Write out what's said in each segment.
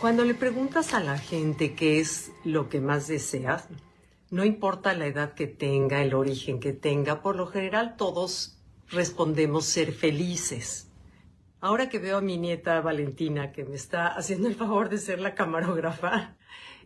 Cuando le preguntas a la gente qué es lo que más deseas, no importa la edad que tenga, el origen que tenga, por lo general todos respondemos ser felices. Ahora que veo a mi nieta Valentina, que me está haciendo el favor de ser la camarógrafa,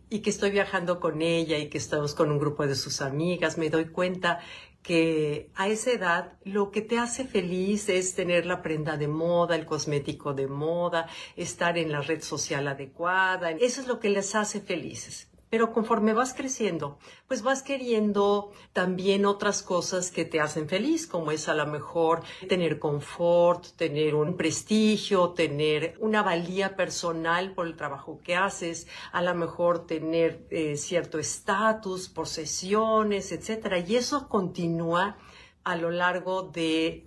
y que estoy viajando con ella y que estamos con un grupo de sus amigas, me doy cuenta que a esa edad lo que te hace feliz es tener la prenda de moda, el cosmético de moda, estar en la red social adecuada. Eso es lo que les hace felices. Pero conforme vas creciendo, pues vas queriendo también otras cosas que te hacen feliz, como es a lo mejor tener confort, tener un prestigio, tener una valía personal por el trabajo que haces, a lo mejor tener eh, cierto estatus, posesiones, etcétera. Y eso continúa a lo largo de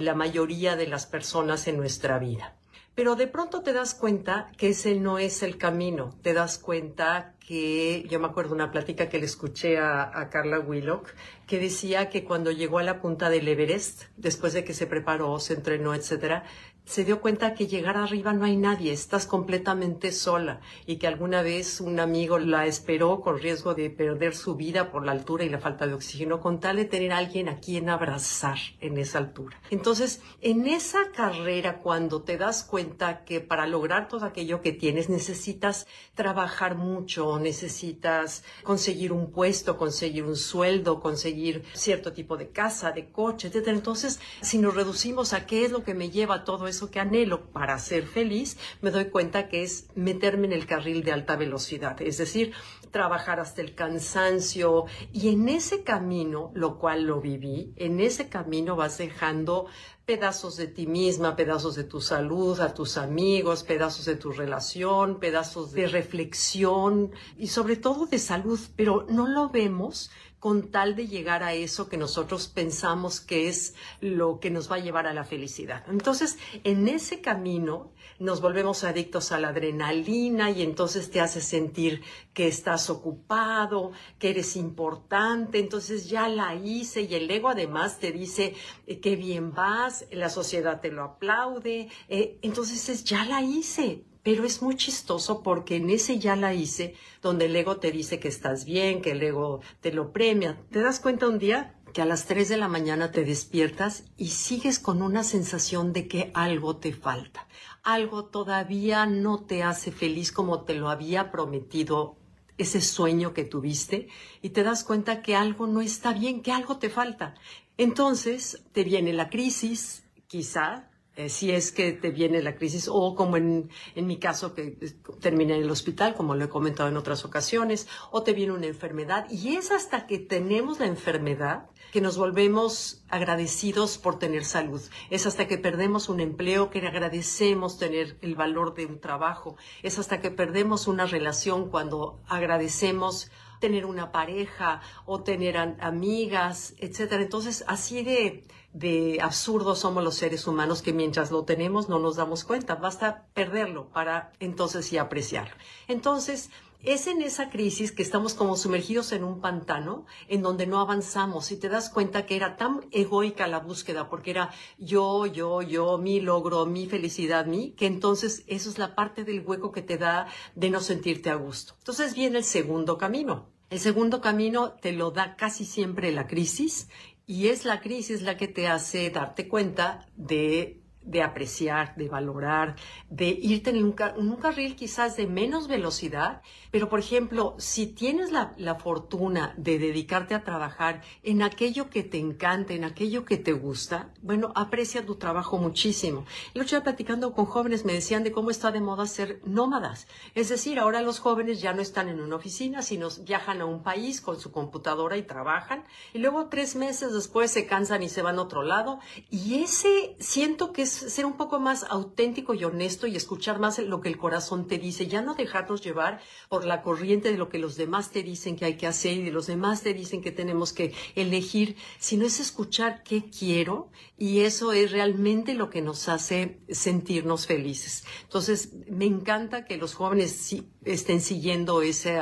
la mayoría de las personas en nuestra vida. Pero de pronto te das cuenta que ese no es el camino. Te das cuenta que, yo me acuerdo una plática que le escuché a, Carla Willock, que decía que cuando llegó a la punta del Everest, después de que se preparó, se entrenó, etcétera, se dio cuenta que llegar arriba no hay nadie, estás completamente sola y que alguna vez un amigo la esperó con riesgo de perder su vida por la altura y la falta de oxígeno, con tal de tener alguien a quien abrazar en esa altura. Entonces, en esa carrera, cuando te das cuenta que para lograr todo aquello que tienes necesitas trabajar mucho, necesitas conseguir un puesto, conseguir un sueldo, conseguir cierto tipo de casa, de coche, etc. Entonces, si nos reducimos a qué es lo que me lleva todo eso que anhelo para ser feliz, me doy cuenta que es meterme en el carril de alta velocidad, es decir, trabajar hasta el cansancio y en ese camino, lo cual lo viví, en ese camino vas dejando pedazos de ti misma, pedazos de tu salud, a tus amigos, pedazos de tu relación, pedazos de reflexión y sobre todo de salud, pero no lo vemos con tal de llegar a eso que nosotros pensamos que es lo que nos va a llevar a la felicidad. Entonces, en ese camino nos volvemos adictos a la adrenalina y entonces te hace sentir que estás ocupado, que eres importante, entonces ya la hice y el ego además te dice eh, que bien vas, la sociedad te lo aplaude, eh, entonces es ya la hice, pero es muy chistoso porque en ese ya la hice, donde el ego te dice que estás bien, que el ego te lo premia. ¿Te das cuenta un día? que a las 3 de la mañana te despiertas y sigues con una sensación de que algo te falta. Algo todavía no te hace feliz como te lo había prometido ese sueño que tuviste y te das cuenta que algo no está bien, que algo te falta. Entonces te viene la crisis, quizá eh, si es que te viene la crisis o como en, en mi caso que terminé en el hospital, como lo he comentado en otras ocasiones, o te viene una enfermedad y es hasta que tenemos la enfermedad que nos volvemos agradecidos por tener salud. Es hasta que perdemos un empleo que agradecemos tener el valor de un trabajo. Es hasta que perdemos una relación cuando agradecemos tener una pareja o tener amigas, etcétera. Entonces, así de, de absurdos somos los seres humanos que mientras lo tenemos no nos damos cuenta. Basta perderlo para entonces sí apreciar. Entonces, es en esa crisis que estamos como sumergidos en un pantano en donde no avanzamos y te das cuenta que era tan egoica la búsqueda porque era yo, yo, yo, mi logro, mi felicidad, mi, que entonces eso es la parte del hueco que te da de no sentirte a gusto. Entonces viene el segundo camino. El segundo camino te lo da casi siempre la crisis y es la crisis la que te hace darte cuenta de de apreciar, de valorar, de irte en un, un, carril quizás de menos velocidad, pero por ejemplo, si tienes la, la, fortuna de dedicarte a trabajar en aquello que te encanta, en aquello que te gusta, bueno, aprecia tu trabajo muchísimo. El otro platicando con jóvenes me decían de cómo está de moda ser nómadas. Es decir, ahora los jóvenes ya no están en una oficina, sino viajan a un país con su computadora y trabajan, y luego tres meses después se cansan y se van a otro lado, y ese siento que ser un poco más auténtico y honesto y escuchar más lo que el corazón te dice, ya no dejarnos llevar por la corriente de lo que los demás te dicen que hay que hacer y de los demás te dicen que tenemos que elegir, sino es escuchar qué quiero y eso es realmente lo que nos hace sentirnos felices. Entonces, me encanta que los jóvenes estén siguiendo ese,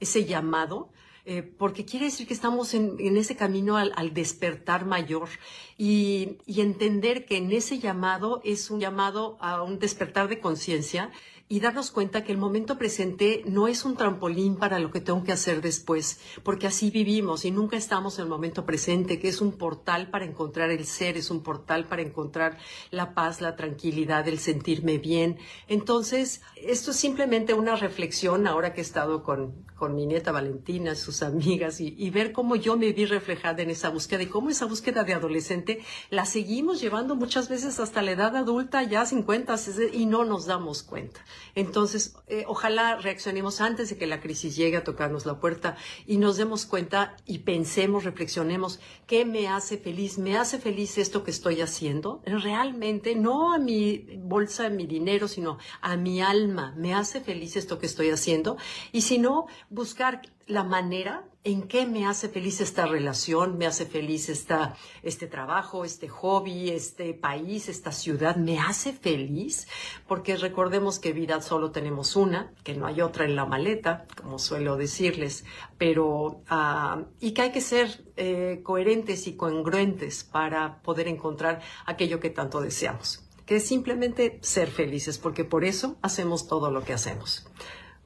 ese llamado eh, porque quiere decir que estamos en, ese camino al, despertar mayor. Y, y entender que en ese llamado es un llamado a un despertar de conciencia y darnos cuenta que el momento presente no es un trampolín para lo que tengo que hacer después, porque así vivimos y nunca estamos en el momento presente, que es un portal para encontrar el ser, es un portal para encontrar la paz, la tranquilidad, el sentirme bien. Entonces, esto es simplemente una reflexión ahora que he estado con, con mi nieta Valentina, sus amigas, y, y ver cómo yo me vi reflejada en esa búsqueda y cómo esa búsqueda de adolescente la seguimos llevando muchas veces hasta la edad adulta, ya 50, y no nos damos cuenta. Entonces, eh, ojalá reaccionemos antes de que la crisis llegue a tocarnos la puerta y nos demos cuenta y pensemos, reflexionemos, ¿qué me hace feliz? ¿Me hace feliz esto que estoy haciendo? Realmente, no a mi bolsa, a mi dinero, sino a mi alma. ¿Me hace feliz esto que estoy haciendo? Y si no, buscar la manera en qué me hace feliz esta relación, me hace feliz esta, este trabajo, este hobby, este país, esta ciudad, me hace feliz, porque recordemos que vida solo tenemos una, que no hay otra en la maleta, como suelo decirles, pero, uh, y que hay que ser eh, coherentes y congruentes para poder encontrar aquello que tanto deseamos, que es simplemente ser felices, porque por eso hacemos todo lo que hacemos.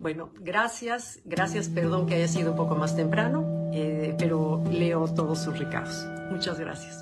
Bueno, gracias, gracias, perdón que haya sido un poco más temprano, eh, pero leo todos sus recados. Muchas gracias.